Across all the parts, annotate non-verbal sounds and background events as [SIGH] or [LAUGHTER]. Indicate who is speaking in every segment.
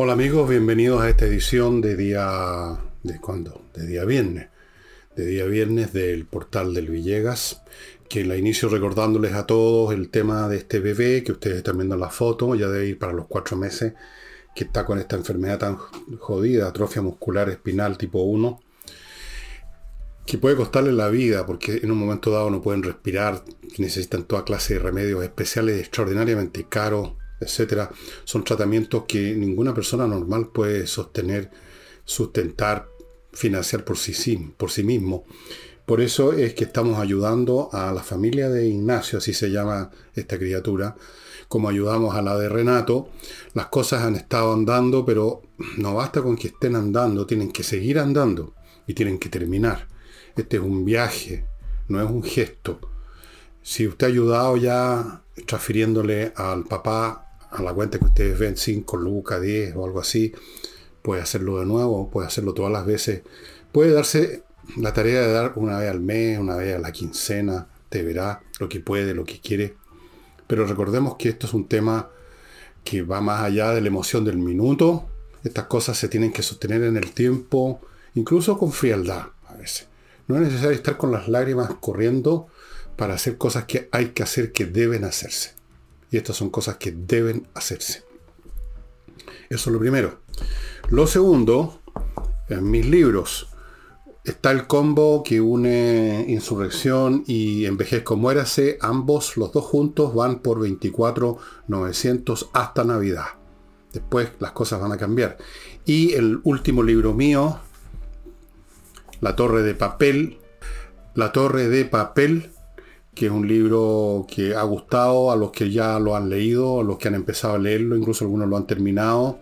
Speaker 1: Hola amigos, bienvenidos a esta edición de día... ¿De cuándo? De día viernes. De día viernes del portal del Villegas. Que la inicio recordándoles a todos el tema de este bebé que ustedes están viendo en la foto, ya debe ir para los cuatro meses, que está con esta enfermedad tan jodida, atrofia muscular espinal tipo 1, que puede costarle la vida porque en un momento dado no pueden respirar, necesitan toda clase de remedios especiales extraordinariamente caros, etcétera, son tratamientos que ninguna persona normal puede sostener, sustentar, financiar por sí, por sí mismo. Por eso es que estamos ayudando a la familia de Ignacio, así se llama esta criatura, como ayudamos a la de Renato. Las cosas han estado andando, pero no basta con que estén andando, tienen que seguir andando y tienen que terminar. Este es un viaje, no es un gesto. Si usted ha ayudado ya transfiriéndole al papá a la cuenta que ustedes ven 5 lucas, 10 o algo así, puede hacerlo de nuevo, puede hacerlo todas las veces. Puede darse la tarea de dar una vez al mes, una vez a la quincena, te verá lo que puede, lo que quiere. Pero recordemos que esto es un tema que va más allá de la emoción del minuto. Estas cosas se tienen que sostener en el tiempo, incluso con frialdad a veces. No es necesario estar con las lágrimas corriendo para hacer cosas que hay que hacer, que deben hacerse. Y estas son cosas que deben hacerse. Eso es lo primero. Lo segundo, en mis libros está el combo que une Insurrección y Envejezco Muérase. Ambos, los dos juntos, van por 24.900 hasta Navidad. Después las cosas van a cambiar. Y el último libro mío, La Torre de Papel. La Torre de Papel que es un libro que ha gustado a los que ya lo han leído, a los que han empezado a leerlo, incluso algunos lo han terminado,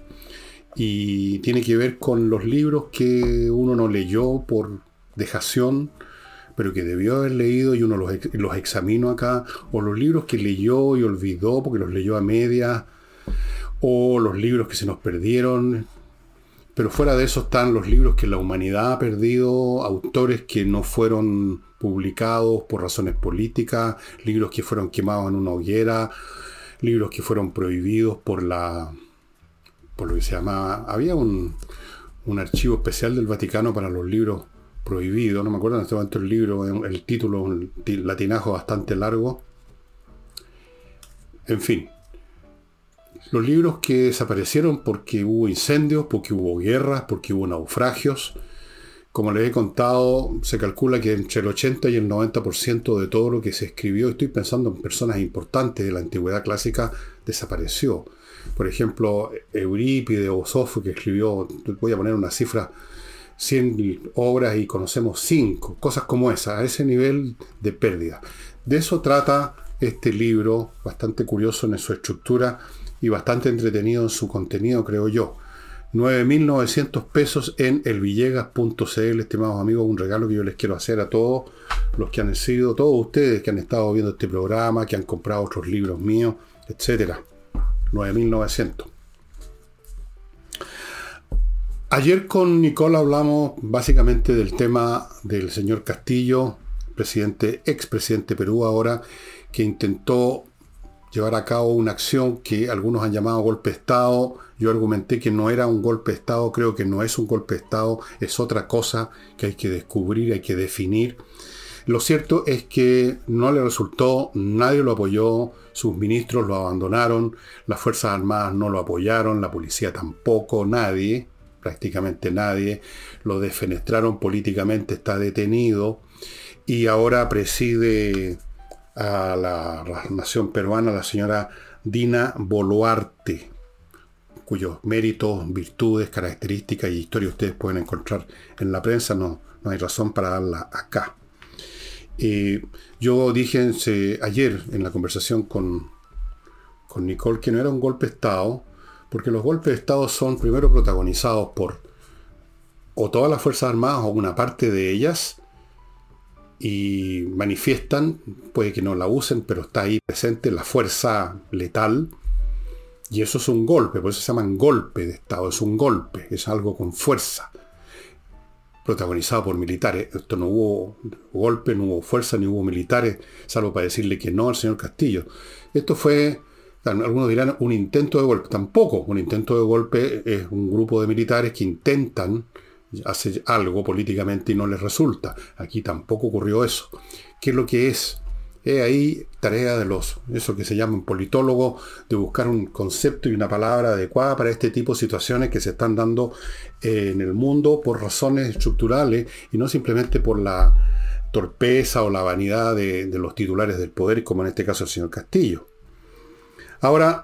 Speaker 1: y tiene que ver con los libros que uno no leyó por dejación, pero que debió haber leído y uno los, los examino acá, o los libros que leyó y olvidó porque los leyó a media, o los libros que se nos perdieron, pero fuera de eso están los libros que la humanidad ha perdido, autores que no fueron publicados por razones políticas, libros que fueron quemados en una hoguera, libros que fueron prohibidos por la por lo que se llamaba había un, un archivo especial del Vaticano para los libros prohibidos, no me acuerdo en este momento el libro, el título, un latinajo bastante largo. En fin, los libros que desaparecieron porque hubo incendios, porque hubo guerras, porque hubo naufragios, como les he contado, se calcula que entre el 80 y el 90% de todo lo que se escribió, estoy pensando en personas importantes de la antigüedad clásica, desapareció. Por ejemplo, Eurípides o Sofo, que escribió, voy a poner una cifra, 100 obras y conocemos 5, cosas como esa, a ese nivel de pérdida. De eso trata este libro, bastante curioso en su estructura y bastante entretenido en su contenido, creo yo. 9.900 pesos en elvillegas.cl, estimados amigos, un regalo que yo les quiero hacer a todos los que han sido, todos ustedes que han estado viendo este programa, que han comprado otros libros míos, etcétera. 9.900. Ayer con Nicole hablamos básicamente del tema del señor Castillo, presidente, expresidente de Perú ahora, que intentó llevar a cabo una acción que algunos han llamado golpe de Estado. Yo argumenté que no era un golpe de Estado, creo que no es un golpe de Estado, es otra cosa que hay que descubrir, hay que definir. Lo cierto es que no le resultó, nadie lo apoyó, sus ministros lo abandonaron, las Fuerzas Armadas no lo apoyaron, la policía tampoco, nadie, prácticamente nadie, lo desfenestraron políticamente, está detenido y ahora preside a la, nación peruana, la señora Dina Boluarte, cuyos méritos, virtudes, características y historia ustedes pueden encontrar en la prensa, no, no hay razón para darla acá. Eh, yo dije ayer en la conversación con, con Nicole que no era un golpe de Estado, porque los golpes de Estado son primero protagonizados por o todas las Fuerzas Armadas o una parte de ellas, y manifiestan, puede que no la usen, pero está ahí presente la fuerza letal. Y eso es un golpe, por eso se llaman golpe de Estado, es un golpe, es algo con fuerza, protagonizado por militares. Esto no hubo golpe, no hubo fuerza, ni hubo militares, salvo para decirle que no al señor Castillo. Esto fue Algunos dirán un intento de golpe. Tampoco. Un intento de golpe es un grupo de militares que intentan hacer algo políticamente y no les resulta. Aquí tampoco ocurrió eso. ¿Qué es lo que es? Es ahí tarea de los, eso que se llaman politólogos, de buscar un concepto y una palabra adecuada para este tipo de situaciones que se están dando eh, en el mundo por razones estructurales y no simplemente por la torpeza o la vanidad de, de los titulares del poder, como en este caso el señor Castillo. Ahora,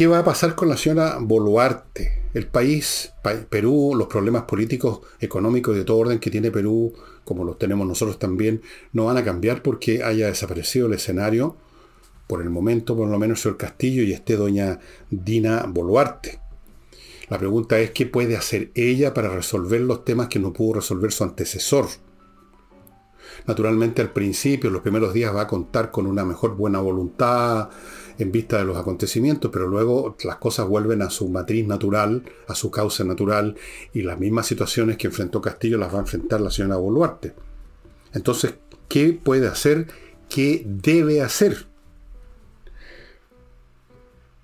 Speaker 1: ¿qué va a pasar con la señora Boluarte? El país, Perú, los problemas políticos, económicos de todo orden que tiene Perú, como los tenemos nosotros también, no van a cambiar porque haya desaparecido el escenario, por el momento, por lo menos, el señor Castillo y esté doña Dina Boluarte. La pregunta es qué puede hacer ella para resolver los temas que no pudo resolver su antecesor. Naturalmente al principio, los primeros días va a contar con una mejor buena voluntad, en vista de los acontecimientos, pero luego las cosas vuelven a su matriz natural, a su causa natural, y las mismas situaciones que enfrentó Castillo las va a enfrentar la señora Boluarte. Entonces, ¿qué puede hacer? ¿Qué debe hacer?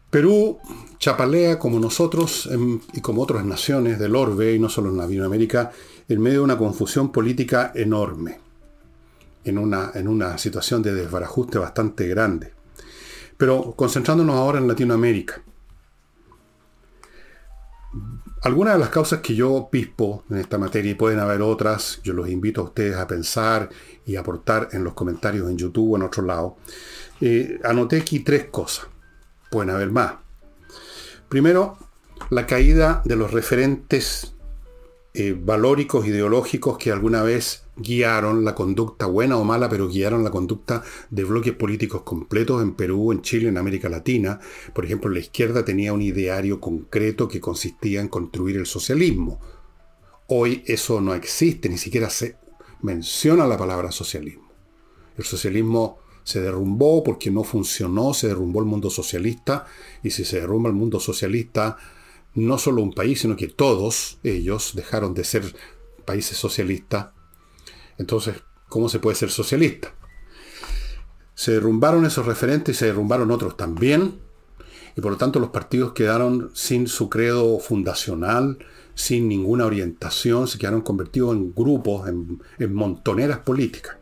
Speaker 1: Perú chapalea como nosotros y como otras naciones del orbe, y no solo en Latinoamérica, en medio de una confusión política enorme, en una, en una situación de desbarajuste bastante grande. Pero concentrándonos ahora en Latinoamérica. Algunas de las causas que yo pispo en esta materia, y pueden haber otras, yo los invito a ustedes a pensar y aportar en los comentarios en YouTube o en otro lado. Eh, anoté aquí tres cosas. Pueden haber más. Primero, la caída de los referentes eh, valóricos, ideológicos que alguna vez guiaron la conducta, buena o mala, pero guiaron la conducta de bloques políticos completos en Perú, en Chile, en América Latina. Por ejemplo, la izquierda tenía un ideario concreto que consistía en construir el socialismo. Hoy eso no existe, ni siquiera se menciona la palabra socialismo. El socialismo se derrumbó porque no funcionó, se derrumbó el mundo socialista, y si se derrumba el mundo socialista, no solo un país, sino que todos ellos dejaron de ser países socialistas. Entonces, ¿cómo se puede ser socialista? Se derrumbaron esos referentes y se derrumbaron otros también, y por lo tanto los partidos quedaron sin su credo fundacional, sin ninguna orientación, se quedaron convertidos en grupos, en, en montoneras políticas.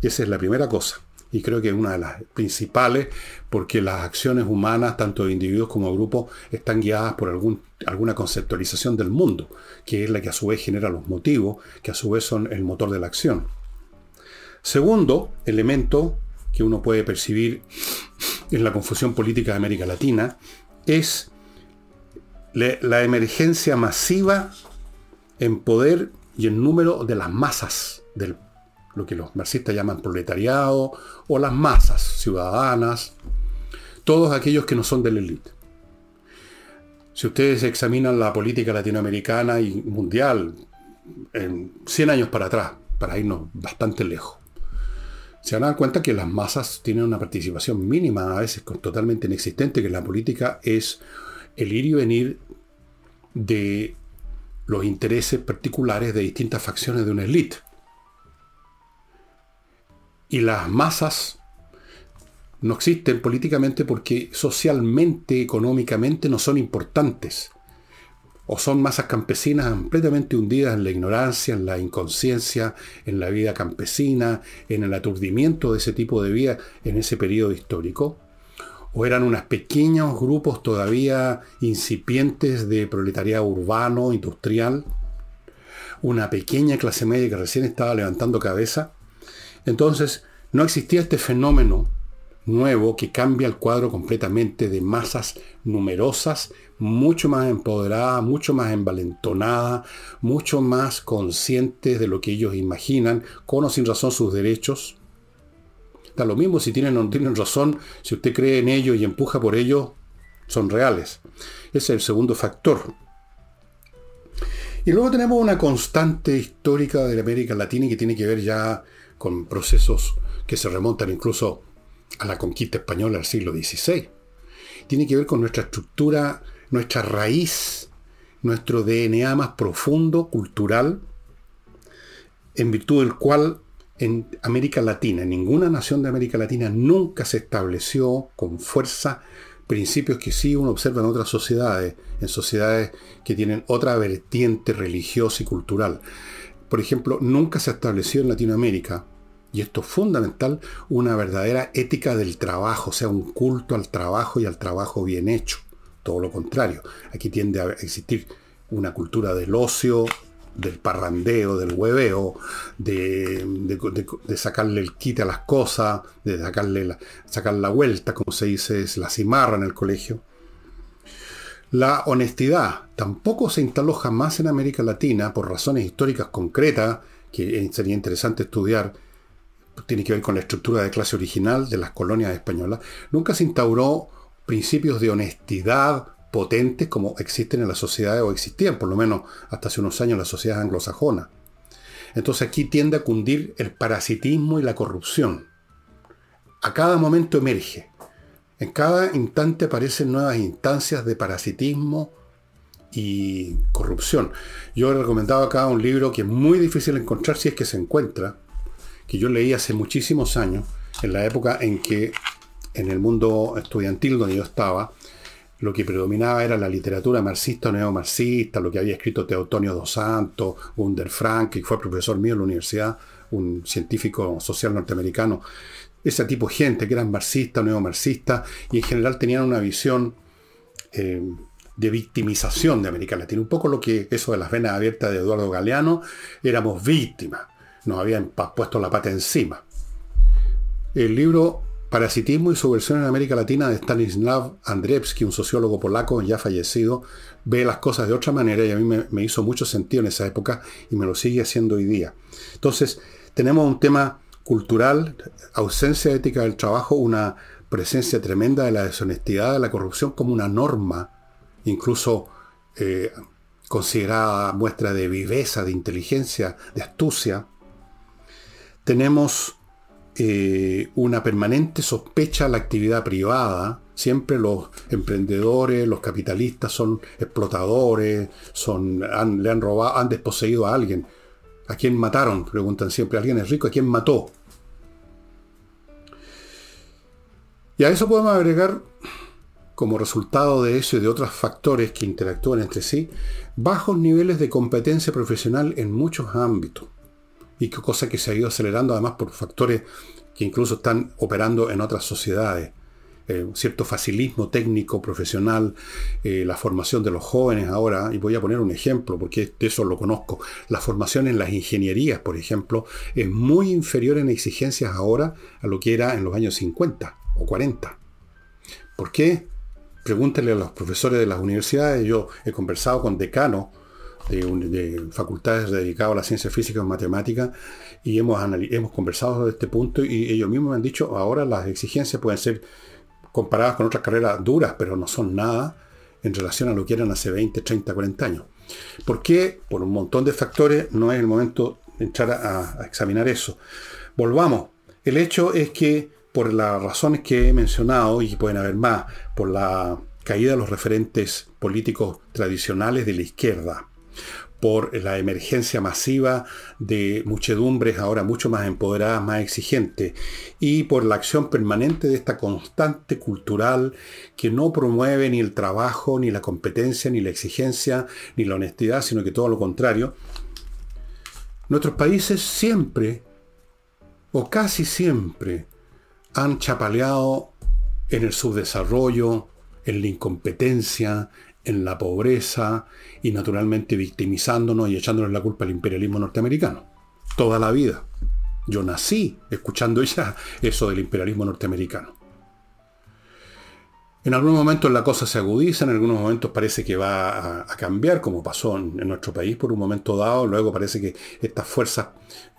Speaker 1: Y esa es la primera cosa y creo que es una de las principales porque las acciones humanas, tanto de individuos como de grupos, están guiadas por algún, alguna conceptualización del mundo, que es la que a su vez genera los motivos, que a su vez son el motor de la acción. Segundo elemento que uno puede percibir en la confusión política de América Latina es la emergencia masiva en poder y en número de las masas del lo que los marxistas llaman proletariado, o las masas ciudadanas, todos aquellos que no son de la élite. Si ustedes examinan la política latinoamericana y mundial en 100 años para atrás, para irnos bastante lejos, se van a dar cuenta que las masas tienen una participación mínima, a veces totalmente inexistente, que la política es el ir y venir de los intereses particulares de distintas facciones de una élite y las masas no existen políticamente porque socialmente, económicamente no son importantes. O son masas campesinas completamente hundidas en la ignorancia, en la inconsciencia, en la vida campesina, en el aturdimiento de ese tipo de vida en ese periodo histórico. O eran unos pequeños grupos todavía incipientes de proletariado urbano, industrial. Una pequeña clase media que recién estaba levantando cabeza entonces, no existía este fenómeno nuevo que cambia el cuadro completamente de masas numerosas, mucho más empoderadas, mucho más envalentonadas, mucho más conscientes de lo que ellos imaginan, con sin razón sus derechos. Da lo mismo si tienen o no tienen razón, si usted cree en ellos y empuja por ellos, son reales. Ese es el segundo factor. Y luego tenemos una constante histórica de la América Latina que tiene que ver ya con procesos que se remontan incluso a la conquista española del siglo XVI. Tiene que ver con nuestra estructura, nuestra raíz, nuestro DNA más profundo, cultural, en virtud del cual en América Latina, en ninguna nación de América Latina nunca se estableció con fuerza principios que sí uno observa en otras sociedades, en sociedades que tienen otra vertiente religiosa y cultural. Por ejemplo, nunca se ha establecido en Latinoamérica, y esto es fundamental, una verdadera ética del trabajo, o sea, un culto al trabajo y al trabajo bien hecho. Todo lo contrario, aquí tiende a existir una cultura del ocio, del parrandeo, del hueveo, de, sacarle el quite a las cosas, de sacarle la, sacar la vuelta, como se dice, es la cimarra en el colegio. La honestidad tampoco se instaló jamás en América Latina por razones históricas concretas, que sería interesante estudiar, tiene que ver con la estructura de clase original de las colonias españolas. Nunca se instauró principios de honestidad potentes como existen en las sociedades o existían por lo menos hasta hace unos años en la sociedad anglosajona. Entonces aquí tiende a cundir el parasitismo y la corrupción. A cada momento emerge. En cada instante aparecen nuevas instancias de parasitismo y corrupción. Yo he recomendado acá un libro que es muy difícil encontrar si es que se encuentra, que yo leí hace muchísimos años, en la época en que en el mundo estudiantil donde yo estaba, lo que predominaba era la literatura marxista o neomarxista, lo que había escrito Teotonio dos Santos, Gunder Frank, que fue profesor mío en la universidad, un científico social norteamericano. Ese tipo de gente que eran marxistas neomarxistas y en general tenían una visión eh, de victimización de América Latina. Un poco lo que eso de las venas abiertas de Eduardo Galeano, éramos víctimas, nos habían puesto la pata encima. El libro Parasitismo y subversión en América Latina de Stanislav Andrzejewski, un sociólogo polaco ya fallecido, ve las cosas de otra manera y a mí me, hizo mucho sentido en esa época y me lo sigue haciendo hoy día. Entonces, tenemos un tema cultural, ausencia ética del trabajo, una presencia tremenda de la deshonestidad, de la corrupción como una norma, incluso eh, considerada muestra de viveza, de inteligencia, de astucia. Tenemos eh, una permanente sospecha a la actividad privada. Siempre los emprendedores, los capitalistas son explotadores, son, le han robado, han desposeído a alguien. ¿A quién mataron? Preguntan siempre. ¿Alguien es rico? ¿A quién mató? Y a eso podemos agregar, como resultado de eso y de otros factores que interactúan entre sí, bajos niveles de competencia profesional en muchos ámbitos y cosa que se ha ido acelerando además por factores que incluso están operando en otras sociedades. Eh, cierto facilismo técnico, profesional, eh, la formación de los jóvenes ahora, y voy a poner un ejemplo porque de eso lo conozco, la formación en las ingenierías, por ejemplo, es muy inferior en exigencias ahora a lo que era en los años 50 o 40. ¿Por qué? Pregúntenle a los profesores de las universidades, yo he conversado con decanos de, facultades dedicadas a la ciencia física y matemática y hemos, hemos conversado sobre este punto y ellos mismos me han dicho ahora las exigencias pueden ser comparadas con otras carreras duras, pero no son nada en relación a lo que eran hace 20, 30, 40 años. ¿Por qué? Por un montón de factores no es el momento de entrar a, a examinar eso. Volvamos. El hecho es que por las razones que he mencionado, y pueden haber más, por la caída de los referentes políticos tradicionales de la izquierda, por la emergencia masiva de muchedumbres ahora mucho más empoderadas, más exigentes, y por la acción permanente de esta constante cultural que no promueve ni el trabajo, ni la competencia, ni la exigencia, ni la honestidad, sino que todo lo contrario, nuestros países siempre, o casi siempre, han chapaleado en el subdesarrollo, en la incompetencia, en la pobreza y naturalmente victimizándonos y echándonos la culpa al imperialismo norteamericano. Toda la vida. Yo nací escuchando [LAUGHS] ya eso del imperialismo norteamericano. En algunos momentos la cosa se agudiza, en algunos momentos parece que va a, cambiar, como pasó en, nuestro país por un momento dado, luego parece que estas fuerzas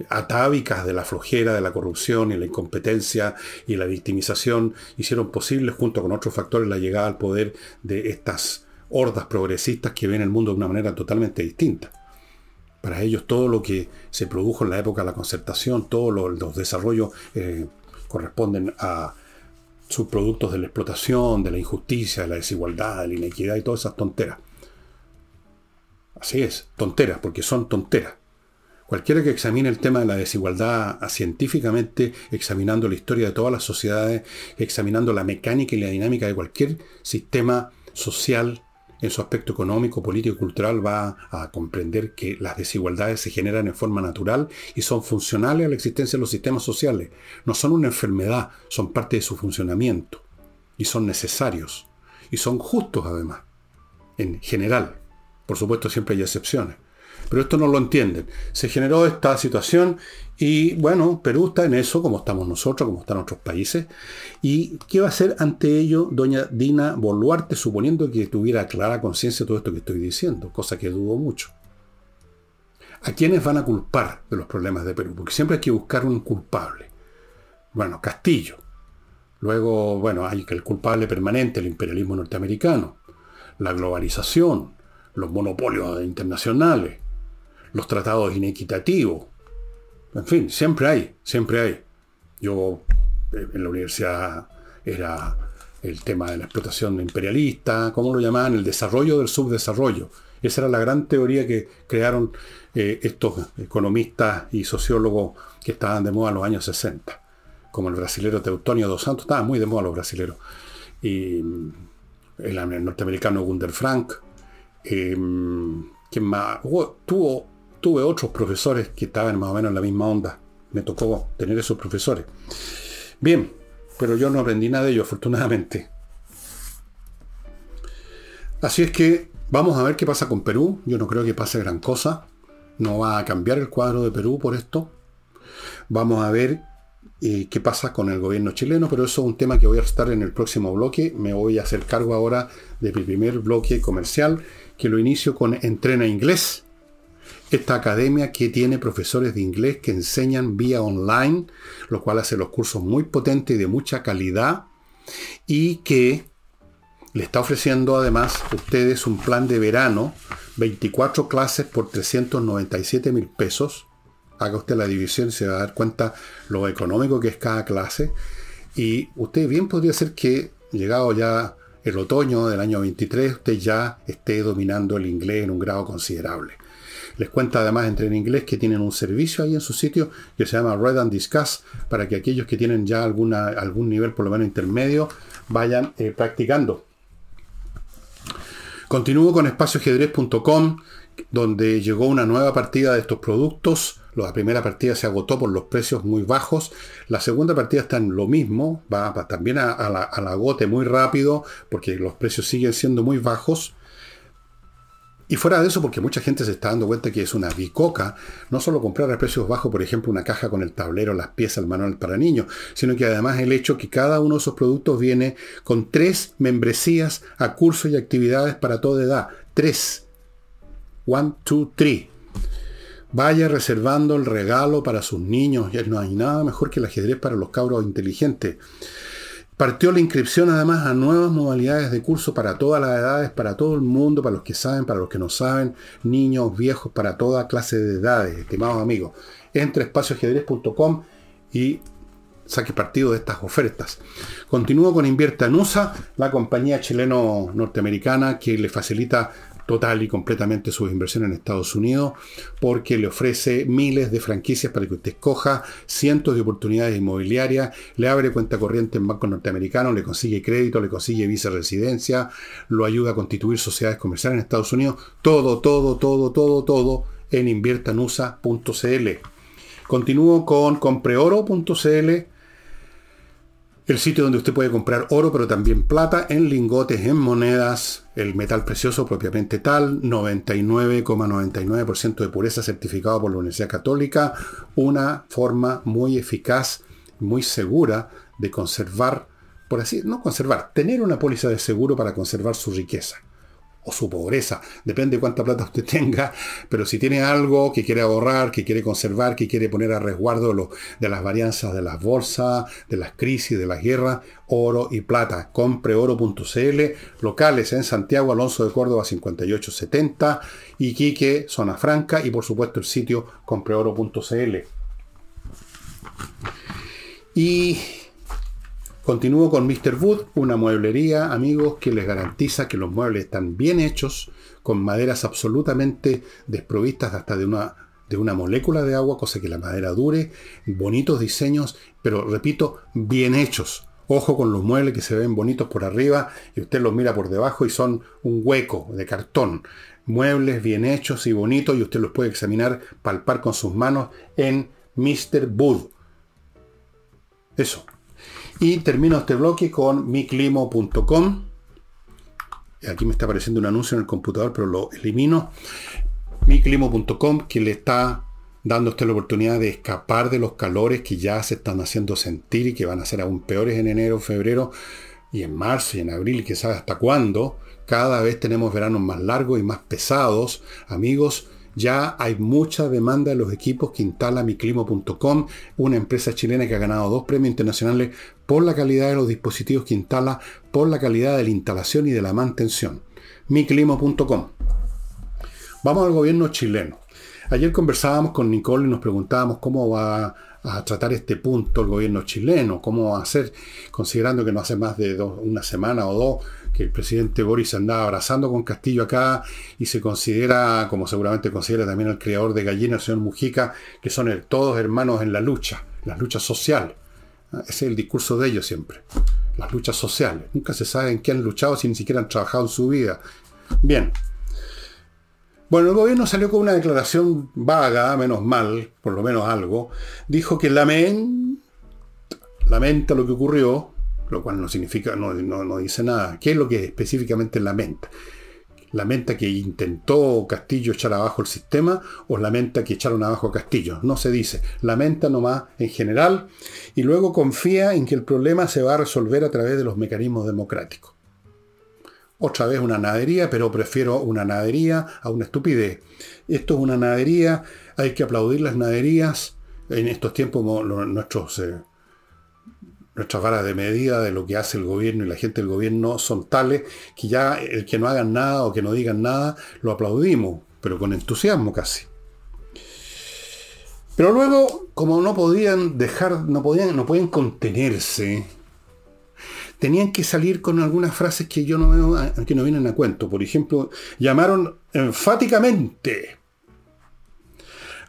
Speaker 1: atávicas de la flojera, de la corrupción y la incompetencia y la victimización hicieron posible, junto con otros factores, la llegada al poder de estas hordas progresistas que ven el mundo de una manera totalmente distinta. Para ellos todo lo que se produjo en la época de la concertación, todos los desarrollos eh, corresponden a subproductos de la explotación, de la injusticia, de la desigualdad, de la inequidad y todas esas tonteras. Así es, tonteras, porque son tonteras. Cualquiera que examine el tema de la desigualdad científicamente, examinando la historia de todas las sociedades, examinando la mecánica y la dinámica de cualquier sistema social en su aspecto económico, político y cultural, va a comprender que las desigualdades se generan en forma natural y son funcionales a la existencia de los sistemas sociales. No son una enfermedad, son parte de su funcionamiento y son necesarios y son justos además, en general. Por supuesto siempre hay excepciones. Pero esto no lo entienden. Se generó esta situación y bueno, Perú está en eso, como estamos nosotros, como están otros países. ¿Y qué va a hacer ante ello doña Dina Boluarte, suponiendo que tuviera clara conciencia de todo esto que estoy diciendo? Cosa que dudo mucho. ¿A quiénes van a culpar de los problemas de Perú? Porque siempre hay que buscar un culpable. Bueno, Castillo. Luego, bueno, hay que el culpable permanente, el imperialismo norteamericano, la globalización, los monopolios internacionales, los tratados inequitativos. En fin, siempre hay, siempre hay. Yo eh, en la universidad era el tema de la explotación imperialista, ¿cómo lo llamaban? El desarrollo del subdesarrollo. Esa era la gran teoría que crearon eh, estos economistas y sociólogos que estaban de moda en los años 60, como el brasilero Teutonio dos Santos, estaban muy de moda los brasileros, y mm, el, norteamericano Gunder Frank, eh, más? tuvo tuve otros profesores que estaban más o menos en la misma onda. Me tocó tener esos profesores. Bien, pero yo no aprendí nada de ello, afortunadamente. Así es que vamos a ver qué pasa con Perú. Yo no creo que pase gran cosa. No va a cambiar el cuadro de Perú por esto. Vamos a ver eh, qué pasa con el gobierno chileno, pero eso es un tema que voy a estar en el próximo bloque. Me voy a hacer cargo ahora de mi primer bloque comercial, que lo inicio con Entrena Inglés esta academia que tiene profesores de inglés que enseñan vía online, lo cual hace los cursos muy potentes y de mucha calidad, y que le está ofreciendo además a ustedes un plan de verano, 24 clases por 397 mil pesos. Haga usted la división y se va a dar cuenta lo económico que es cada clase. Y usted bien podría ser que, llegado ya el otoño del año 23, usted ya esté dominando el inglés en un grado considerable. Les cuenta además entre en inglés que tienen un servicio ahí en su sitio que se llama Red and Discuss para que aquellos que tienen ya alguna, algún nivel por lo menos intermedio vayan eh, practicando. Continúo con espacioajedrez.com donde llegó una nueva partida de estos productos. La primera partida se agotó por los precios muy bajos. La segunda partida está en lo mismo, va también a, al agote muy rápido porque los precios siguen siendo muy bajos. Y fuera de eso, porque mucha gente se está dando cuenta que es una bicoca, no solo comprar a precios bajos, por ejemplo, una caja con el tablero, las piezas, el manual para niños, sino que además el hecho que cada uno de esos productos viene con tres membresías a cursos y actividades para toda edad. Tres. One, two, three. Vaya reservando el regalo para sus niños. No hay nada mejor que el ajedrez para los cabros inteligentes. Partió la inscripción además a nuevas modalidades de curso para todas las edades, para todo el mundo, para los que saben, para los que no saben, niños, viejos, para toda clase de edades, estimados amigos. Entre espacioajedrez.com y saque partido de estas ofertas. Continúo con Invierta en USA, la compañía chileno-norteamericana que le facilita total y completamente sus inversiones en Estados Unidos, porque le ofrece miles de franquicias para que usted escoja, cientos de oportunidades inmobiliarias, le abre cuenta corriente en bancos norteamericanos, le consigue crédito, le consigue visa residencia, lo ayuda a constituir sociedades comerciales en Estados Unidos, todo, todo, todo, todo, todo en inviertanusa.cl. Continúo con compreoro.cl el sitio donde usted puede comprar oro, pero también plata en lingotes, en monedas, el metal precioso propiamente tal, 99,99% de pureza certificado por la Universidad Católica, una forma muy eficaz, muy segura de conservar, por así, no conservar, tener una póliza de seguro para conservar su riqueza o su pobreza, depende de cuánta plata usted tenga, pero si tiene algo que quiere ahorrar, que quiere conservar, que quiere poner a resguardo de las varianzas de las bolsas, de las crisis, de las guerras, oro y plata. Compreoro.cl, locales en Santiago, Alonso de Córdoba 5870, Iquique, Zona Franca y por supuesto el sitio compreoro.cl. Y Continúo con Mr. Wood, una mueblería, amigos, que les garantiza que los muebles están bien hechos, con maderas absolutamente desprovistas hasta de una de una molécula de agua, cosa que la madera dure, bonitos diseños, pero repito, bien hechos. Ojo con los muebles que se ven bonitos por arriba y usted los mira por debajo y son un hueco de cartón. Muebles bien hechos y bonitos y usted los puede examinar, palpar con sus manos en Mr. Wood. Eso. Y termino este bloque con miclimo.com. Aquí me está apareciendo un anuncio en el computador, pero lo elimino. miclimo.com que le está dando usted la oportunidad de escapar de los calores que ya se están haciendo sentir y que van a ser aún peores en enero, febrero y en marzo y en abril que sabe hasta cuándo. Cada vez tenemos veranos más largos y más pesados. Amigos, ya hay mucha demanda de los equipos que instala miclimo.com, una empresa chilena que ha ganado dos premios internacionales por la calidad de los dispositivos que instala, por la calidad de la instalación y de la mantención. miclimo.com. Vamos al gobierno chileno. Ayer conversábamos con Nicole y nos preguntábamos cómo va a tratar este punto el gobierno chileno, cómo va a hacer, considerando que no hace más de una semana o dos que el presidente Boris andaba abrazando con Castillo acá y se considera, como seguramente considera también el creador de Gallina, el señor Mujica, que son todos hermanos en la lucha, las luchas sociales. Ah, ese es el discurso de ellos siempre. Las luchas sociales. Nunca se sabe en qué han luchado si ni siquiera han trabajado en su vida. Bien. Bueno, el gobierno salió con una declaración vaga, menos mal, por lo menos algo. Dijo que lamenta, lamenta lo que ocurrió, lo cual no significa, no, no, dice nada. ¿Qué es lo que específicamente lamenta? ¿Lamenta que intentó Castillo echar abajo el sistema o lamenta que echaron abajo a Castillo? No se dice. Lamenta nomás en general y luego confía en que el problema se va a resolver a través de los mecanismos democráticos. Otra vez una nadería, pero prefiero una nadería a una estupidez. Esto es una nadería, hay que aplaudir las naderías. En estos tiempos nuestros eh, nuestras varas de medida de lo que hace el gobierno y la gente del gobierno son tales que ya el que no hagan nada o que no digan nada, lo aplaudimos, pero con entusiasmo casi. Pero luego, como no podían dejar, no podían, no pueden contenerse, tenían que salir con algunas frases que yo no veo, que no vienen a cuento. Por ejemplo, llamaron enfáticamente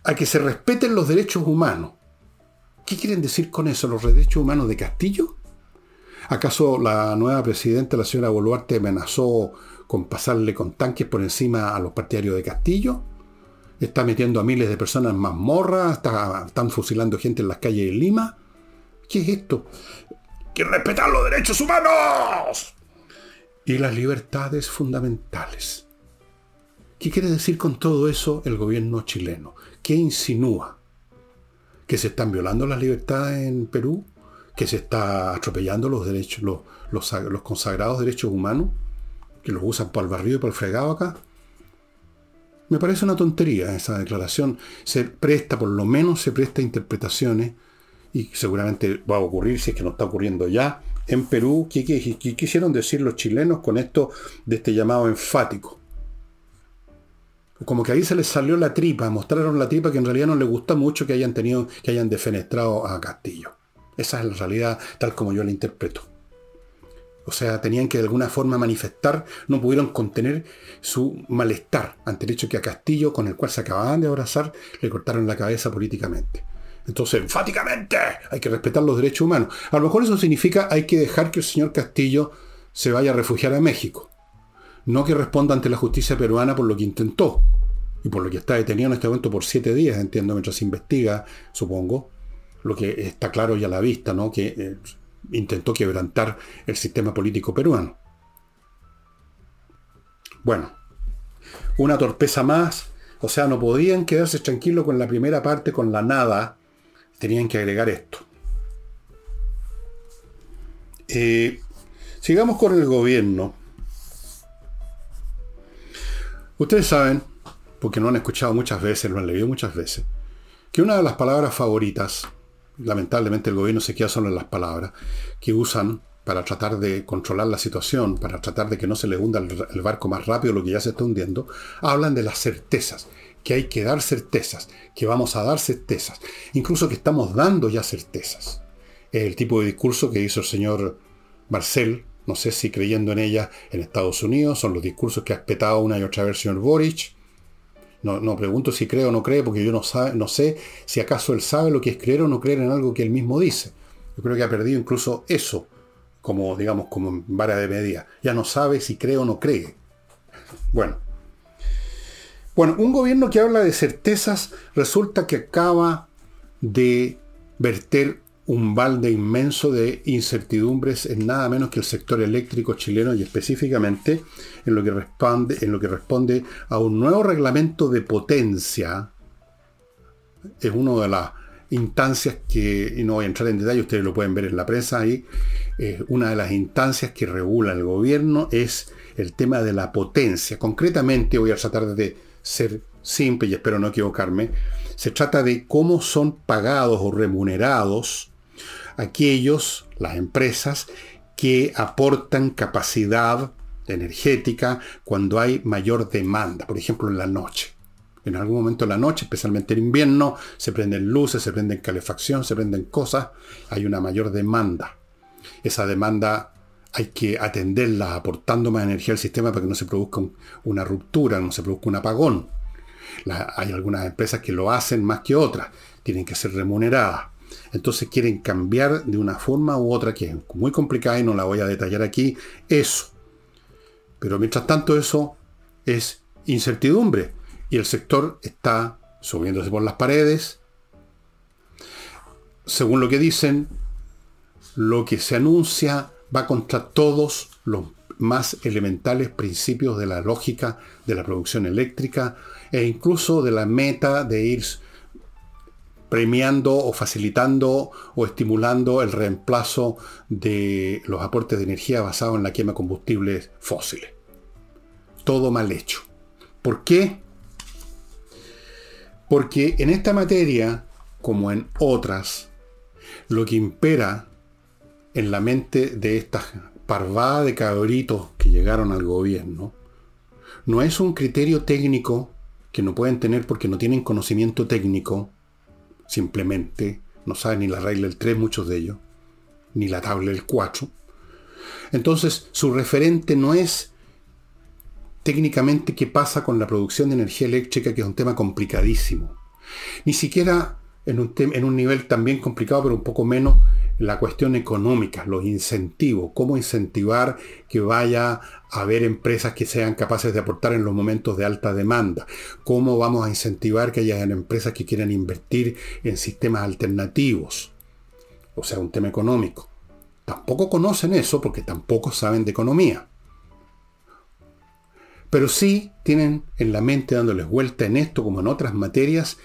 Speaker 1: a que se respeten los derechos humanos. ¿Qué quieren decir con eso? ¿Los derechos humanos de Castillo? ¿Acaso la nueva presidenta, la señora Boluarte, amenazó con pasarle con tanques por encima a los partidarios de Castillo? ¿Está metiendo a miles de personas en mazmorras? ¿Está, ¿Están fusilando gente en las calles de Lima? ¿Qué es esto? ¡Que respetar los derechos humanos! Y las libertades fundamentales. ¿Qué quiere decir con todo eso el gobierno chileno? ¿Qué insinúa? Que se están violando las libertades en Perú, que se está atropellando los derechos, los, consagrados derechos humanos, que los usan para el barrio y para el fregado acá. Me parece una tontería esa declaración. Se presta, por lo menos se presta interpretaciones, y seguramente va a ocurrir, si es que no está ocurriendo ya, en Perú. ¿Qué, qué quisieron decir los chilenos con esto de este llamado enfático? Como que ahí se les salió la tripa, mostraron la tripa que en realidad no les gusta mucho que hayan tenido, que hayan defenestrado a Castillo. Esa es la realidad tal como yo la interpreto. O sea, tenían que de alguna forma manifestar, no pudieron contener su malestar ante el hecho que a Castillo, con el cual se acababan de abrazar, le cortaron la cabeza políticamente. Entonces, enfáticamente, hay que respetar los derechos humanos. A lo mejor eso significa hay que dejar que el señor Castillo se vaya a refugiar a México. No que responda ante la justicia peruana por lo que intentó y por lo que está detenido en este momento por siete días, entiendo, mientras se investiga, supongo, lo que está claro ya a la vista, ¿no? Que eh, intentó quebrantar el sistema político peruano. Bueno, una torpeza más, o sea, no podían quedarse tranquilos con la primera parte, con la nada, tenían que agregar esto. Eh, sigamos con el gobierno. Ustedes saben, porque no han escuchado muchas veces, lo han leído muchas veces, que una de las palabras favoritas, lamentablemente el gobierno se queda solo en las palabras, que usan para tratar de controlar la situación, para tratar de que no se le hunda el barco más rápido lo que ya se está hundiendo, hablan de las certezas, que hay que dar certezas, que vamos a dar certezas, incluso que estamos dando ya certezas. El tipo de discurso que hizo el señor Marcel, no sé si creyendo en ella en Estados Unidos, son los discursos que ha espetado una y otra vez señor Boric, No, no pregunto si cree o no cree, porque yo no, no sé si acaso él sabe lo que es creer o no creer en algo que él mismo dice. Yo creo que ha perdido incluso eso, como digamos, como vara de medida. Ya no sabe si cree o no cree. Bueno. Bueno, un gobierno que habla de certezas resulta que acaba de verter un balde inmenso de incertidumbres en nada menos que el sector eléctrico chileno y específicamente en lo que responde, en lo que responde a un nuevo reglamento de potencia. Es una de las instancias que, y no voy a entrar en detalle, ustedes lo pueden ver en la prensa ahí, una de las instancias que regula el gobierno es el tema de la potencia. Concretamente voy a tratar de ser simple y espero no equivocarme. Se trata de cómo son pagados o remunerados aquellos, las empresas, que aportan capacidad energética cuando hay mayor demanda, por ejemplo en la noche. En algún momento de la noche, especialmente en invierno, se prenden luces, se prenden calefacción, se prenden cosas, hay una mayor demanda. Esa demanda hay que atenderla aportando más energía al sistema para que no se produzca una ruptura, no se produzca un apagón. hay algunas empresas que lo hacen más que otras, tienen que ser remuneradas. Entonces quieren cambiar de una forma u otra, que es muy complicada y no la voy a detallar aquí, eso. Pero mientras tanto eso es incertidumbre y el sector está subiéndose por las paredes. Según lo que dicen, lo que se anuncia va contra todos los más elementales principios de la lógica de la producción eléctrica e incluso de la meta de ir premiando o facilitando o estimulando el reemplazo de los aportes de energía basados en la quema de combustibles fósiles. Todo mal hecho. ¿Por qué? Porque en esta materia, como en otras, lo que impera en la mente de esta parvada de cabritos que llegaron al gobierno, no es un criterio técnico que no pueden tener porque no tienen conocimiento técnico, simplemente no saben ni la regla del 3 muchos de ellos, ni la tabla del 4. Entonces su referente no es técnicamente qué pasa con la producción de energía eléctrica, que es un tema complicadísimo. Ni siquiera en un, en un nivel también complicado, pero un poco menos, la cuestión económica, los incentivos, cómo incentivar que vaya a haber empresas que sean capaces de aportar en los momentos de alta demanda, cómo vamos a incentivar que haya empresas que quieran invertir en sistemas alternativos, o sea, un tema económico. Tampoco conocen eso porque tampoco saben de economía. Pero sí tienen en la mente dándoles vuelta en esto como en otras materias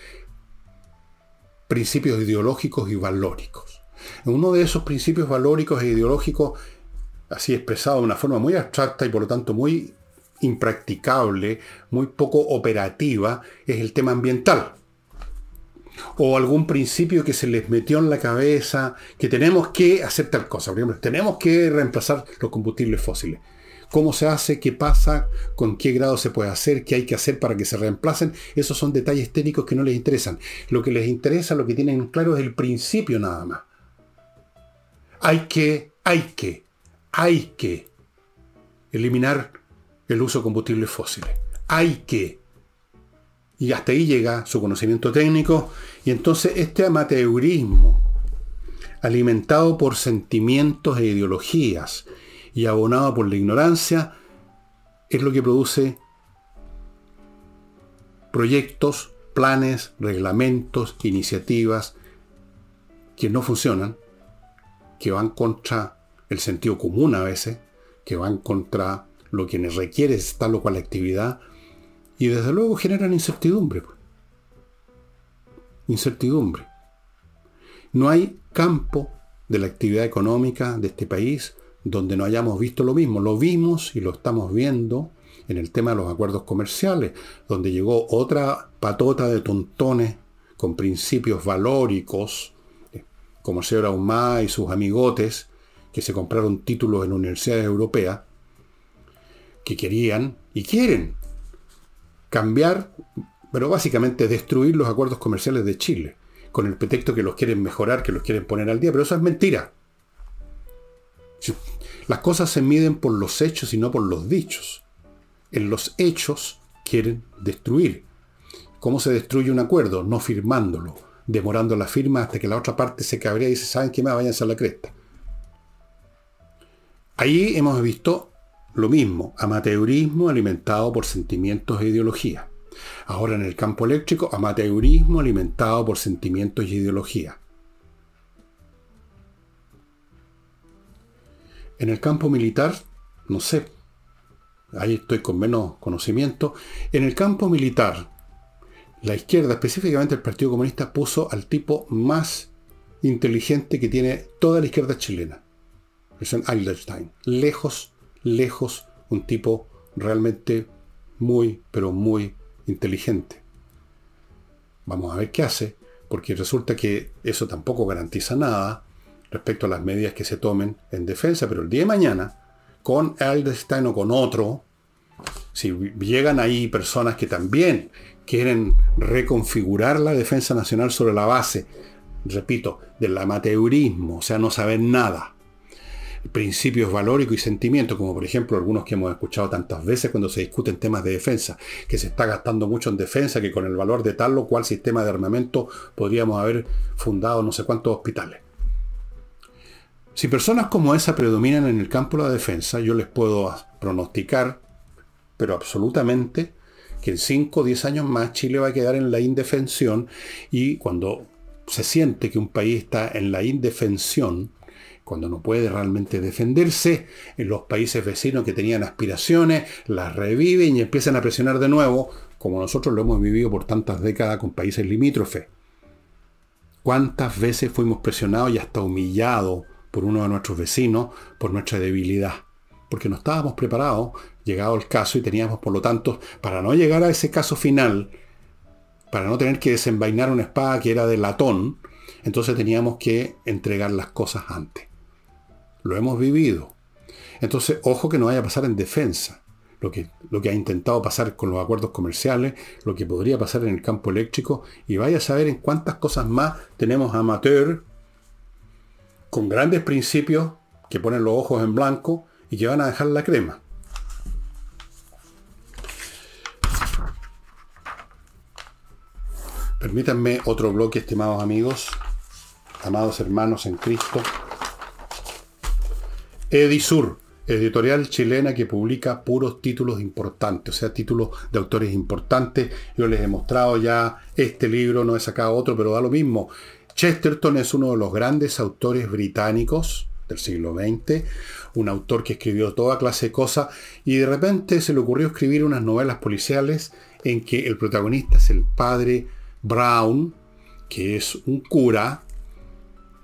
Speaker 1: principios ideológicos y valóricos. Uno de esos principios valóricos e ideológicos, así expresado de una forma muy abstracta y por lo tanto muy impracticable, muy poco operativa, es el tema ambiental. O algún principio que se les metió en la cabeza, que tenemos que hacer tal cosa. Por ejemplo, tenemos que reemplazar los combustibles fósiles. ¿Cómo se hace? ¿Qué pasa? ¿Con qué grado se puede hacer? ¿Qué hay que hacer para que se reemplacen? Esos son detalles técnicos que no les interesan. Lo que les interesa, lo que tienen claro es el principio nada más. Hay que, hay que, hay que eliminar el uso de combustibles fósiles. Hay que. Y hasta ahí llega su conocimiento técnico. Y entonces este amateurismo, alimentado por sentimientos e ideologías y abonado por la ignorancia, es lo que produce proyectos, planes, reglamentos, iniciativas que no funcionan que van contra el sentido común a veces, que van contra lo que requiere tal o cual actividad, y desde luego generan incertidumbre. Pues. Incertidumbre. No hay campo de la actividad económica de este país donde no hayamos visto lo mismo. Lo vimos y lo estamos viendo en el tema de los acuerdos comerciales, donde llegó otra patota de tontones con principios valóricos, como el señor Ahumada y sus amigotes, que se compraron títulos en universidades europeas, que querían y quieren cambiar, pero básicamente destruir los acuerdos comerciales de Chile, con el pretexto que los quieren mejorar, que los quieren poner al día, pero eso es mentira. Las cosas se miden por los hechos y no por los dichos. En los hechos quieren destruir. ¿Cómo se destruye un acuerdo? No firmándolo, demorando la firma hasta que la otra parte se cabrea y dice, ¿saben qué más? Váyanse a la cresta. Ahí hemos visto lo mismo, amateurismo alimentado por sentimientos e ideología. Ahora en el campo eléctrico, amateurismo alimentado por sentimientos y ideología. En el campo militar, no sé, ahí estoy con menos conocimiento. En el campo militar, la izquierda, específicamente el Partido Comunista, puso al tipo más inteligente que tiene toda la izquierda chilena. Es en Eidelstein. Lejos, lejos, un tipo realmente muy, pero muy inteligente. Vamos a ver qué hace, porque resulta que eso tampoco garantiza nada respecto a las medidas que se tomen en defensa, pero el día de mañana, con Eidelstein o con otro, si llegan ahí personas que también quieren reconfigurar la defensa nacional sobre la base, repito, del amateurismo, o sea, no saben nada, principios valóricos y sentimientos, como por ejemplo algunos que hemos escuchado tantas veces cuando se discuten temas de defensa, que se está gastando mucho en defensa, que con el valor de tal o cual sistema de armamento podríamos haber fundado no sé cuántos hospitales. Si personas como esa predominan en el campo de la defensa, yo les puedo pronosticar, pero absolutamente, que en 5 o 10 años más Chile va a quedar en la indefensión y cuando se siente que un país está en la indefensión, cuando no puede realmente defenderse, en los países vecinos que tenían aspiraciones, las reviven y empiezan a presionar de nuevo, como nosotros lo hemos vivido por tantas décadas con países limítrofes. ¿Cuántas veces fuimos presionados y hasta humillados por uno de nuestros vecinos por nuestra debilidad? Porque no estábamos preparados, llegado el caso, y teníamos, por lo tanto, para no llegar a ese caso final, para no tener que desenvainar una espada que era de latón, entonces teníamos que entregar las cosas antes. Lo hemos vivido. Entonces, ojo que no vaya a pasar en defensa. Lo que, lo que ha intentado pasar con los acuerdos comerciales, lo que podría pasar en el campo eléctrico, y vaya a saber en cuántas cosas más tenemos amateur con grandes principios que ponen los ojos en blanco y que van a dejar la crema. Permítanme otro bloque, estimados amigos, amados hermanos en Cristo. Edisur, editorial chilena que publica puros títulos importantes, o sea, títulos de autores importantes. Yo les he mostrado ya este libro, no he sacado otro, pero da lo mismo. Chesterton es uno de los grandes autores británicos del siglo XX, un autor que escribió toda clase de cosas y de repente se le ocurrió escribir unas novelas policiales en que el protagonista es el padre Brown, que es un cura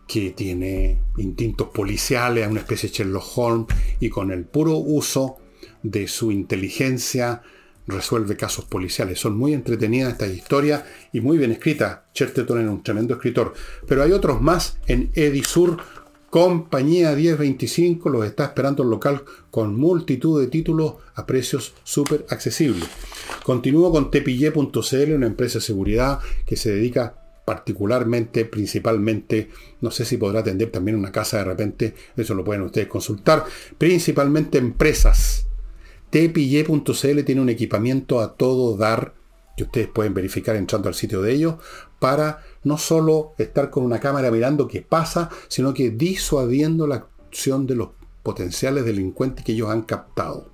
Speaker 1: que tiene instintos policiales, una especie de Sherlock Holmes, y con el puro uso de su inteligencia resuelve casos policiales. Son muy entretenidas estas historias y muy bien escritas. Chesterton es un tremendo escritor. Pero hay otros más en Edisur. Compañía 1025 los está esperando el local con multitud de títulos a precios súper accesibles. Continúo con tepille.cl, una empresa de seguridad que se dedica particularmente, principalmente, no sé si podrá atender también una casa de repente, eso lo pueden ustedes consultar, principalmente empresas. tpy.cl tiene un equipamiento a todo dar que ustedes pueden verificar entrando al sitio de ellos para no solo estar con una cámara mirando qué pasa, sino que disuadiendo la acción de los potenciales delincuentes que ellos han captado.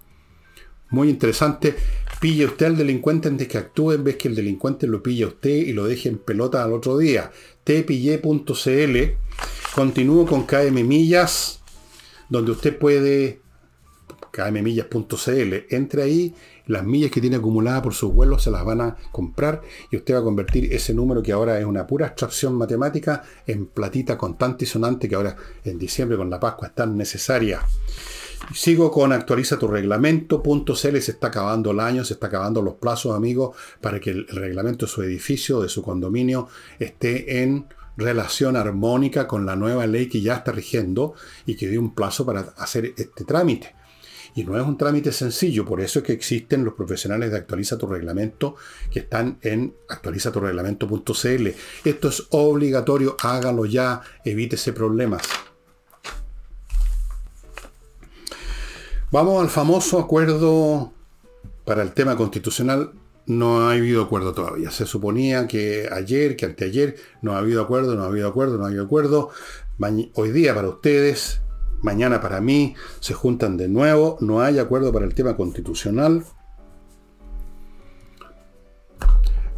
Speaker 1: Muy interesante. Pille usted al delincuente antes que actúe en vez que el delincuente lo pille a usted y lo deje en pelota al otro día. tpille.cl. Continúo con KM Millas, donde usted puede kmmillas.cl. Entre ahí, las millas que tiene acumuladas por sus vuelos se las van a comprar y usted va a convertir ese número que ahora es una pura abstracción matemática en platita contante y sonante que ahora en diciembre con la Pascua es tan necesaria. Sigo con actualiza tu reglamento.cl, se está acabando el año, se está acabando los plazos, amigos, para que el reglamento de su edificio, de su condominio, esté en relación armónica con la nueva ley que ya está rigiendo y que dio un plazo para hacer este trámite. Y no es un trámite sencillo, por eso es que existen los profesionales de Actualiza tu Reglamento que están en actualizaturreglamento.cl. Esto es obligatorio, hágalo ya, evítese problemas. Vamos al famoso acuerdo para el tema constitucional no ha habido acuerdo todavía. Se suponía que ayer, que anteayer, no ha habido acuerdo, no ha habido acuerdo, no ha habido acuerdo. Hoy día para ustedes, mañana para mí, se juntan de nuevo, no hay acuerdo para el tema constitucional.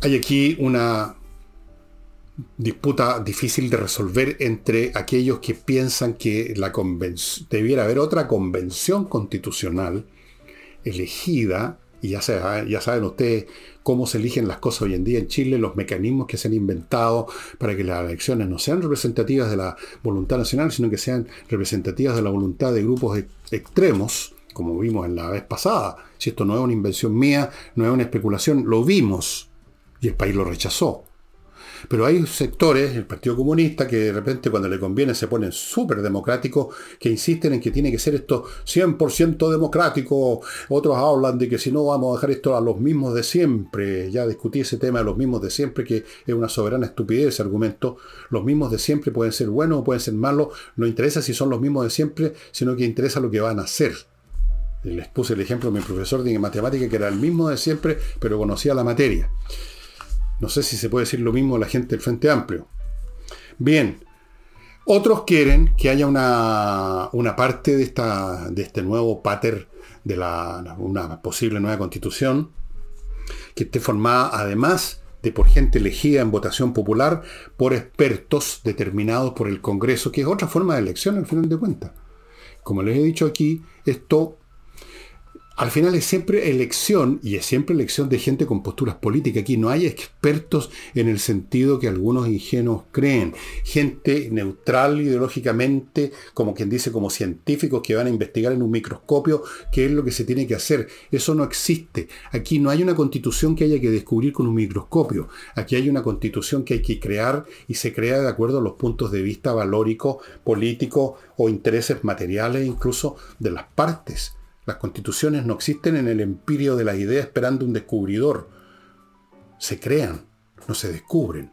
Speaker 1: Hay aquí una disputa difícil de resolver entre aquellos que piensan que la debiera haber otra convención constitucional elegida, y ya, ya saben ustedes cómo se eligen las cosas hoy en día en Chile, los mecanismos que se han inventado para que las elecciones no sean representativas de la voluntad nacional, sino que sean representativas de la voluntad de grupos extremos, como vimos en la vez pasada. Si esto no es una invención mía, no es una especulación, lo vimos y el país lo rechazó. Pero hay sectores, el Partido Comunista, que de repente cuando le conviene se ponen súper democráticos, que insisten en que tiene que ser esto 100% democrático. Otros hablan de que si no vamos a dejar esto a los mismos de siempre. Ya discutí ese tema de los mismos de siempre, que es una soberana estupidez ese argumento. Los mismos de siempre pueden ser buenos o pueden ser malos. No interesa si son los mismos de siempre, sino que interesa lo que van a hacer. Les puse el ejemplo de mi profesor de matemática, que era el mismo de siempre, pero conocía la materia. No sé si se puede decir lo mismo la gente del Frente Amplio. Bien, otros quieren que haya una, una parte de, esta, de este nuevo pater de la, una posible nueva constitución que esté formada además de por gente elegida en votación popular por expertos determinados por el Congreso, que es otra forma de elección al final de cuentas. Como les he dicho aquí, esto al final es siempre elección, y es siempre elección de gente con posturas políticas. Aquí no hay expertos en el sentido que algunos ingenuos creen. Gente neutral ideológicamente, como quien dice, como científicos que van a investigar en un microscopio qué es lo que se tiene que hacer. Eso no existe. Aquí no hay una constitución que haya que descubrir con un microscopio. Aquí hay una constitución que hay que crear y se crea de acuerdo a los puntos de vista valóricos, políticos o intereses materiales incluso de las partes. Las constituciones no existen en el empirio de las ideas esperando un descubridor. Se crean, no se descubren.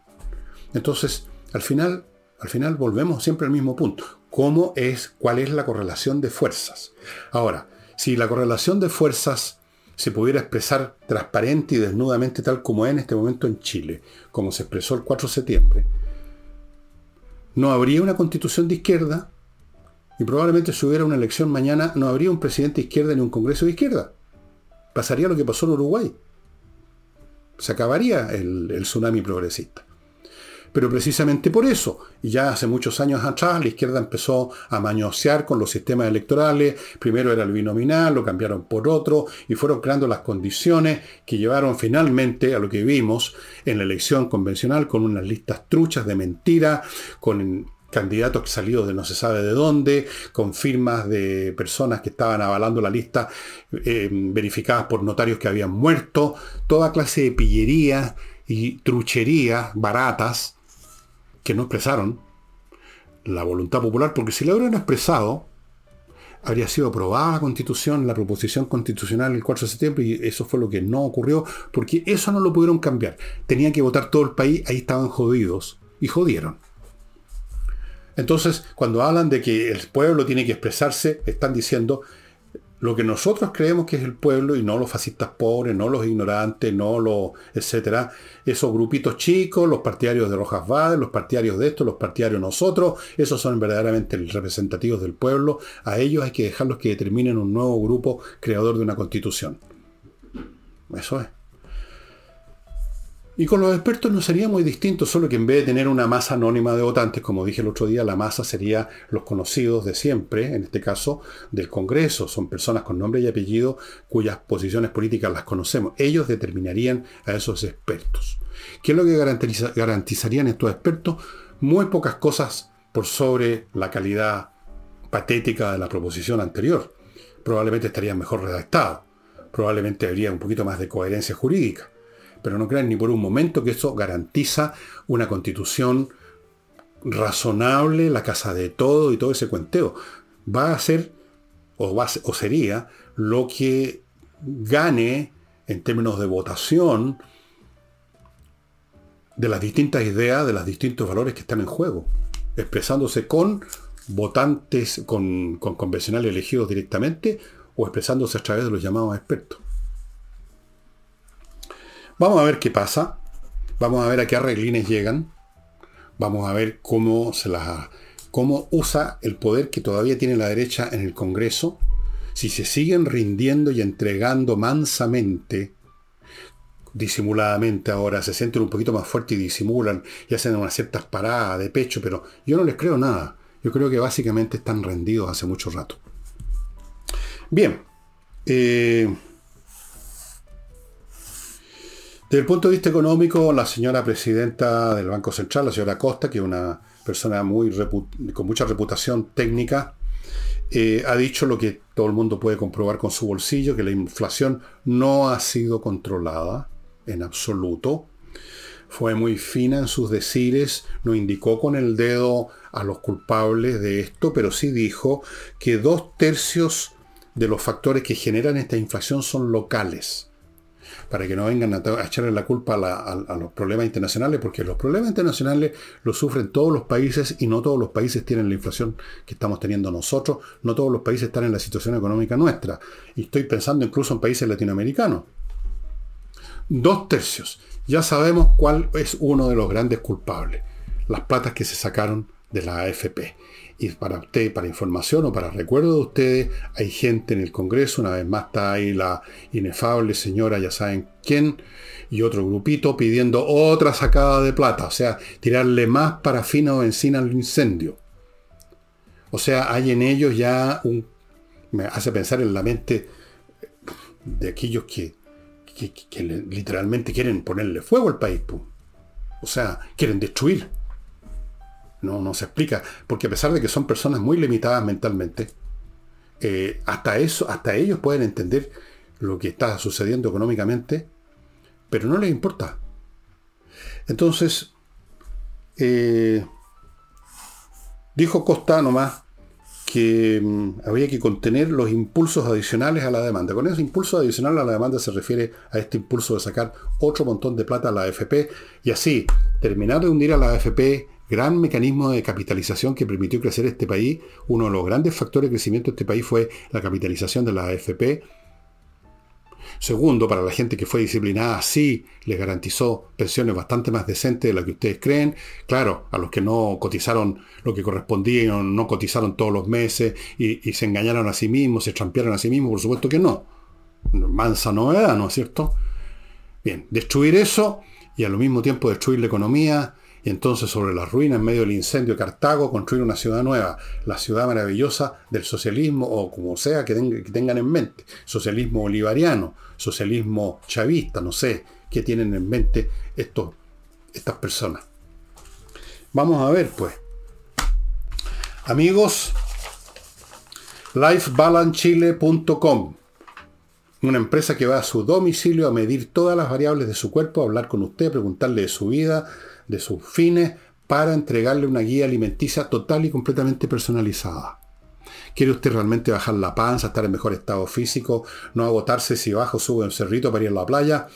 Speaker 1: Entonces, al final, al final volvemos siempre al mismo punto. ¿Cómo es, cuál es la correlación de fuerzas? Ahora, si la correlación de fuerzas se pudiera expresar transparente y desnudamente tal como es en este momento en Chile, como se expresó el 4 de septiembre, no habría una constitución de izquierda, y probablemente si hubiera una elección mañana no habría un presidente de izquierda ni un congreso de izquierda. Pasaría lo que pasó en Uruguay. Se acabaría el, tsunami progresista. Pero precisamente por eso, y ya hace muchos años atrás, la izquierda empezó a mañosear con los sistemas electorales. Primero era el binominal, lo cambiaron por otro, y fueron creando las condiciones que llevaron finalmente a lo que vimos en la elección convencional, con unas listas truchas de mentira, con candidatos salidos de no se sabe de dónde, con firmas de personas que estaban avalando la lista eh, verificadas por notarios que habían muerto, toda clase de pillerías y trucherías baratas que no expresaron la voluntad popular, porque si la hubieran expresado, habría sido aprobada la constitución, la proposición constitucional el 4 de septiembre, y eso fue lo que no ocurrió, porque eso no lo pudieron cambiar. Tenían que votar todo el país, ahí estaban jodidos, y jodieron. Entonces, cuando hablan de que el pueblo tiene que expresarse, están diciendo lo que nosotros creemos que es el pueblo y no los fascistas pobres, no los ignorantes, no los, etcétera, esos grupitos chicos, los partidarios de Rojas Vades, los partidarios de esto, los partidarios nosotros, esos son verdaderamente representativos del pueblo, a ellos hay que dejarlos que determinen un nuevo grupo creador de una constitución. Eso es. Y con los expertos no sería muy distinto, solo que en vez de tener una masa anónima de votantes, como dije el otro día, la masa sería los conocidos de siempre, en este caso del Congreso. Son personas con nombre y apellido cuyas posiciones políticas las conocemos. Ellos determinarían a esos expertos. ¿Qué es lo que garantizarían estos expertos? Muy pocas cosas por sobre la calidad patética de la proposición anterior. Probablemente estarían mejor redactados. Probablemente habría un poquito más de coherencia jurídica pero no crean ni por un momento que eso garantiza una constitución razonable, la casa de todo y todo ese cuenteo. Va a ser, o, va o sería, lo que gane en términos de votación de las distintas ideas, de los distintos valores que están en juego, expresándose con votantes, con, con convencionales elegidos directamente o expresándose a través de los llamados expertos. Vamos a ver qué pasa. Vamos a ver a qué arreglines llegan. Vamos a ver cómo se las cómo usa el poder que todavía tiene la derecha en el Congreso. Si se siguen rindiendo y entregando mansamente, disimuladamente ahora, se sienten un poquito más fuertes y disimulan y hacen unas ciertas paradas de pecho, pero yo no les creo nada. Yo creo que básicamente están rendidos hace mucho rato. Bien. Eh, desde el punto de vista económico, la señora presidenta del Banco Central, la señora Costa, que es una persona muy con mucha reputación técnica, eh, ha dicho lo que todo el mundo puede comprobar con su bolsillo, que la inflación no ha sido controlada en absoluto. Fue muy fina en sus decires, no indicó con el dedo a los culpables de esto, pero sí dijo que dos tercios de los factores que generan esta inflación son locales para que no vengan a, echarle la culpa a, los problemas internacionales, porque los problemas internacionales los sufren todos los países y no todos los países tienen la inflación que estamos teniendo nosotros, no todos los países están en la situación económica nuestra. Y estoy pensando incluso en países latinoamericanos. Dos tercios. Ya sabemos cuál es uno de los grandes culpables. Las platas que se sacaron de la AFP. Y para usted, para información o para recuerdo de ustedes, hay gente en el Congreso, una vez más está ahí la inefable señora, ya saben quién, y otro grupito pidiendo otra sacada de plata, o sea, tirarle más parafina o benzina al incendio. O sea, hay en ellos ya un... me hace pensar en la mente de aquellos que, que, literalmente quieren ponerle fuego al país. O sea, quieren destruir. No, no se explica. Porque a pesar de que son personas muy limitadas mentalmente, eh, hasta eso, hasta ellos pueden entender lo que está sucediendo económicamente, pero no les importa. Entonces, eh, dijo Costa nomás que mm, había que contener los impulsos adicionales a la demanda. Con ese impulso adicional a la demanda se refiere a este impulso de sacar otro montón de plata a la AFP y así terminar de hundir a la AFP gran mecanismo de capitalización que permitió crecer este país. Uno de los grandes factores de crecimiento de este país fue la capitalización de la AFP. Segundo, para la gente que fue disciplinada, sí les garantizó pensiones bastante más decentes de las que ustedes creen. Claro, a los que no cotizaron lo que correspondía, no cotizaron todos los meses y, se engañaron a sí mismos, se trampearon a sí mismos, por supuesto que no. Mansa novedad, ¿no es cierto? Bien, destruir eso y al mismo tiempo destruir la economía, y entonces sobre las ruinas en medio del incendio de Cartago construir una ciudad nueva, la ciudad maravillosa del socialismo o como sea que, tengan en mente, socialismo bolivariano, socialismo chavista, no sé, qué tienen en mente estos, estas personas. Vamos a ver pues. Amigos, lifebalancechile.com una empresa que va a su domicilio a medir todas las variables de su cuerpo, a hablar con usted, preguntarle de su vida, de sus fines para entregarle una guía alimenticia total y completamente personalizada. ¿Quiere usted realmente bajar la panza, estar en mejor estado físico, no agotarse si baja o sube un cerrito para ir a la playa?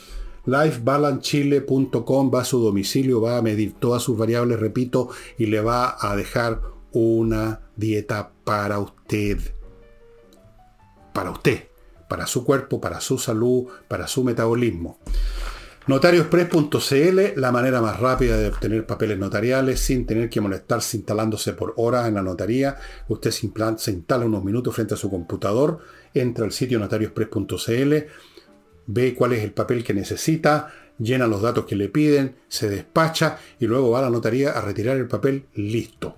Speaker 1: lifebalancechile.com va a su domicilio, va a medir todas sus variables, repito, y le va a dejar una dieta para usted. Para usted, para su cuerpo, para su salud, para su metabolismo. Notariospress.cl, la manera más rápida de obtener papeles notariales sin tener que molestarse instalándose por horas en la notaría. Usted se, se instala unos minutos frente a su computador, entra al sitio notariospress.cl, ve cuál es el papel que necesita, llena los datos que le piden, se despacha y luego va a la notaría a retirar el papel listo.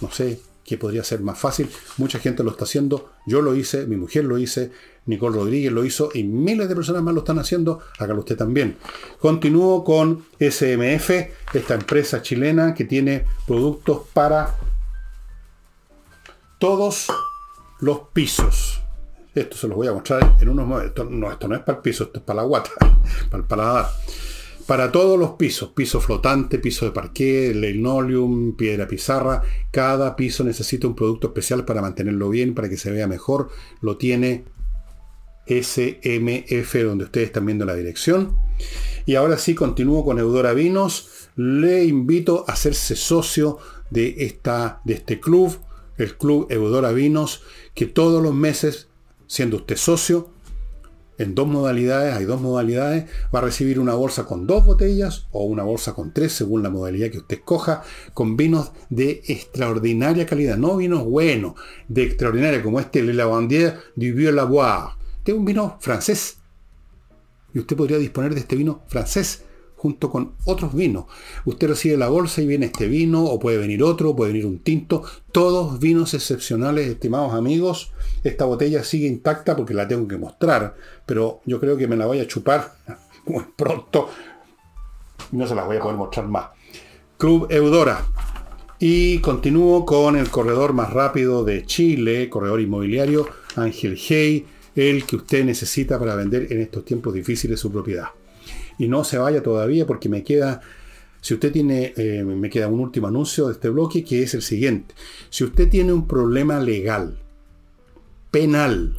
Speaker 1: No sé qué podría ser más fácil. Mucha gente lo está haciendo. Yo lo hice, mi mujer lo hice. Nicole Rodríguez lo hizo y miles de personas más lo están haciendo. Hágalo usted también. Continúo con SMF, esta empresa chilena que tiene productos para todos los pisos. Esto se los voy a mostrar en unos momentos. No, esto no es para el piso, esto es para la guata, [LAUGHS] para el paladar. Para todos los pisos, piso flotante, piso de parqué, linoleum, piedra pizarra, cada piso necesita un producto especial para mantenerlo bien, para que se vea mejor. Lo tiene SMF, donde ustedes están viendo la dirección. Y ahora sí, continúo con Eudora Vinos. Le invito a hacerse socio de, esta, de este club, el club Eudora Vinos, que todos los meses, siendo usted socio, en dos modalidades, hay dos modalidades, va a recibir una bolsa con dos botellas o una bolsa con tres, según la modalidad que usted escoja, con vinos de extraordinaria calidad, no vinos buenos, de extraordinaria, como este Le Lavandier du Vieux-Laboire. Este es un vino francés. Y usted podría disponer de este vino francés junto con otros vinos. Usted recibe la bolsa y viene este vino, o puede venir otro, puede venir un tinto. Todos vinos excepcionales, estimados amigos. Esta botella sigue intacta porque la tengo que mostrar, pero yo creo que me la voy a chupar [LAUGHS] muy pronto. No se la voy a poder mostrar más. Club Eudora. Y continúo con el corredor más rápido de Chile, corredor inmobiliario, Ángel Hey, el que usted necesita para vender en estos tiempos difíciles su propiedad y no se vaya todavía porque me queda, si usted tiene, eh, me queda un último anuncio de este bloque que es el siguiente. Si usted tiene un problema legal, penal,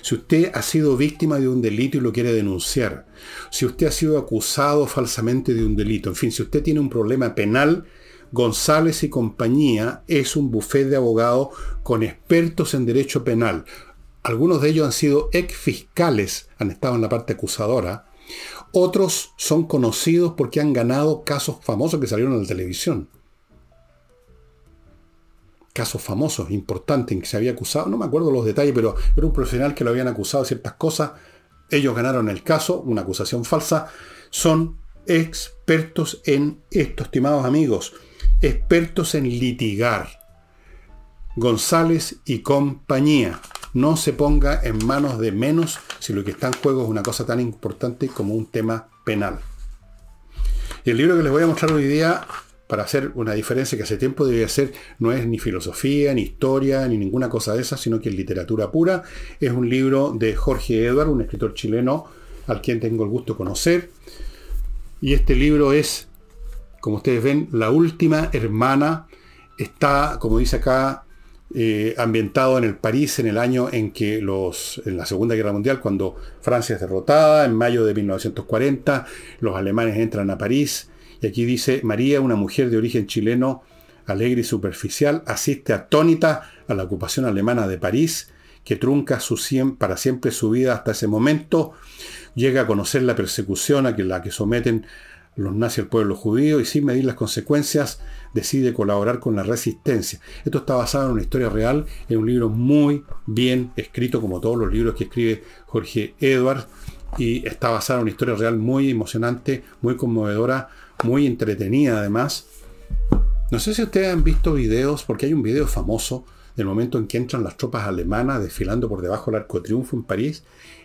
Speaker 1: si usted ha sido víctima de un delito y lo quiere denunciar, si usted ha sido acusado falsamente de un delito, en fin, si usted tiene un problema penal, González y compañía es un bufete de abogados con expertos en derecho penal. Algunos de ellos han sido ex fiscales, han estado en la parte acusadora, otros son conocidos porque han ganado casos famosos que salieron en la televisión. Casos famosos, importantes, en que se había acusado, no me acuerdo los detalles, pero era un profesional que lo habían acusado de ciertas cosas. Ellos ganaron el caso, una acusación falsa. Son expertos en esto, estimados amigos. Expertos en litigar. González y compañía no se ponga en manos de menos si lo que está en juego es una cosa tan importante como un tema penal. Y el libro que les voy a mostrar hoy día, para hacer una diferencia que hace tiempo debía ser, no es ni filosofía, ni historia, ni ninguna cosa de esa, sino que es literatura pura. Es un libro de Jorge Edward, un escritor chileno al quien tengo el gusto de conocer. Y este libro es, como ustedes ven, La última hermana. Está, como dice acá, eh, ambientado en el París en el año en que los, en la Segunda Guerra Mundial, cuando Francia es derrotada, en mayo de 1940, los alemanes entran a París, y aquí dice, María, una mujer de origen chileno, alegre y superficial, asiste atónita a la ocupación alemana de París, que trunca su, para siempre su vida hasta ese momento, llega a conocer la persecución a la que someten los nazis al pueblo judío y sin medir las consecuencias decide colaborar con la resistencia. Esto está basado en una historia real, en un libro muy bien escrito, como todos los libros que escribe Jorge Edwards, y está basado en una historia real muy emocionante, muy conmovedora, muy entretenida además. No sé si ustedes han visto videos, porque hay un video famoso del momento en que entran las tropas alemanas desfilando por debajo del Arco de Triunfo en París,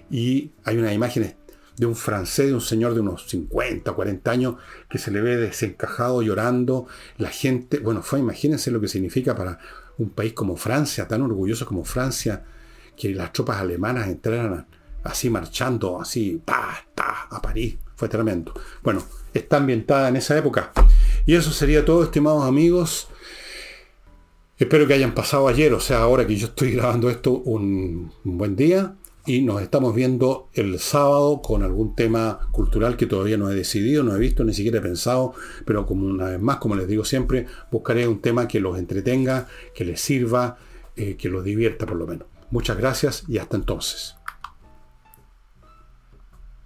Speaker 1: y hay unas imágenes de un francés, de un señor de unos 50, 40 años, que se le ve desencajado, llorando. La gente, bueno, fue, imagínense lo que significa para un país como Francia, tan orgulloso como Francia, que las tropas alemanas entraran así marchando, así, pa, ta, a París. Fue tremendo. Bueno, está ambientada en esa época. Y eso sería todo, estimados amigos. Espero que hayan pasado ayer, o sea, ahora que yo estoy grabando esto, un buen día y nos estamos viendo el sábado con algún tema cultural que todavía no he decidido, no he visto, ni siquiera he pensado, pero como una vez más, como les digo siempre, buscaré un tema que los entretenga, que les sirva, eh, que los divierta por lo menos. Muchas gracias y hasta entonces.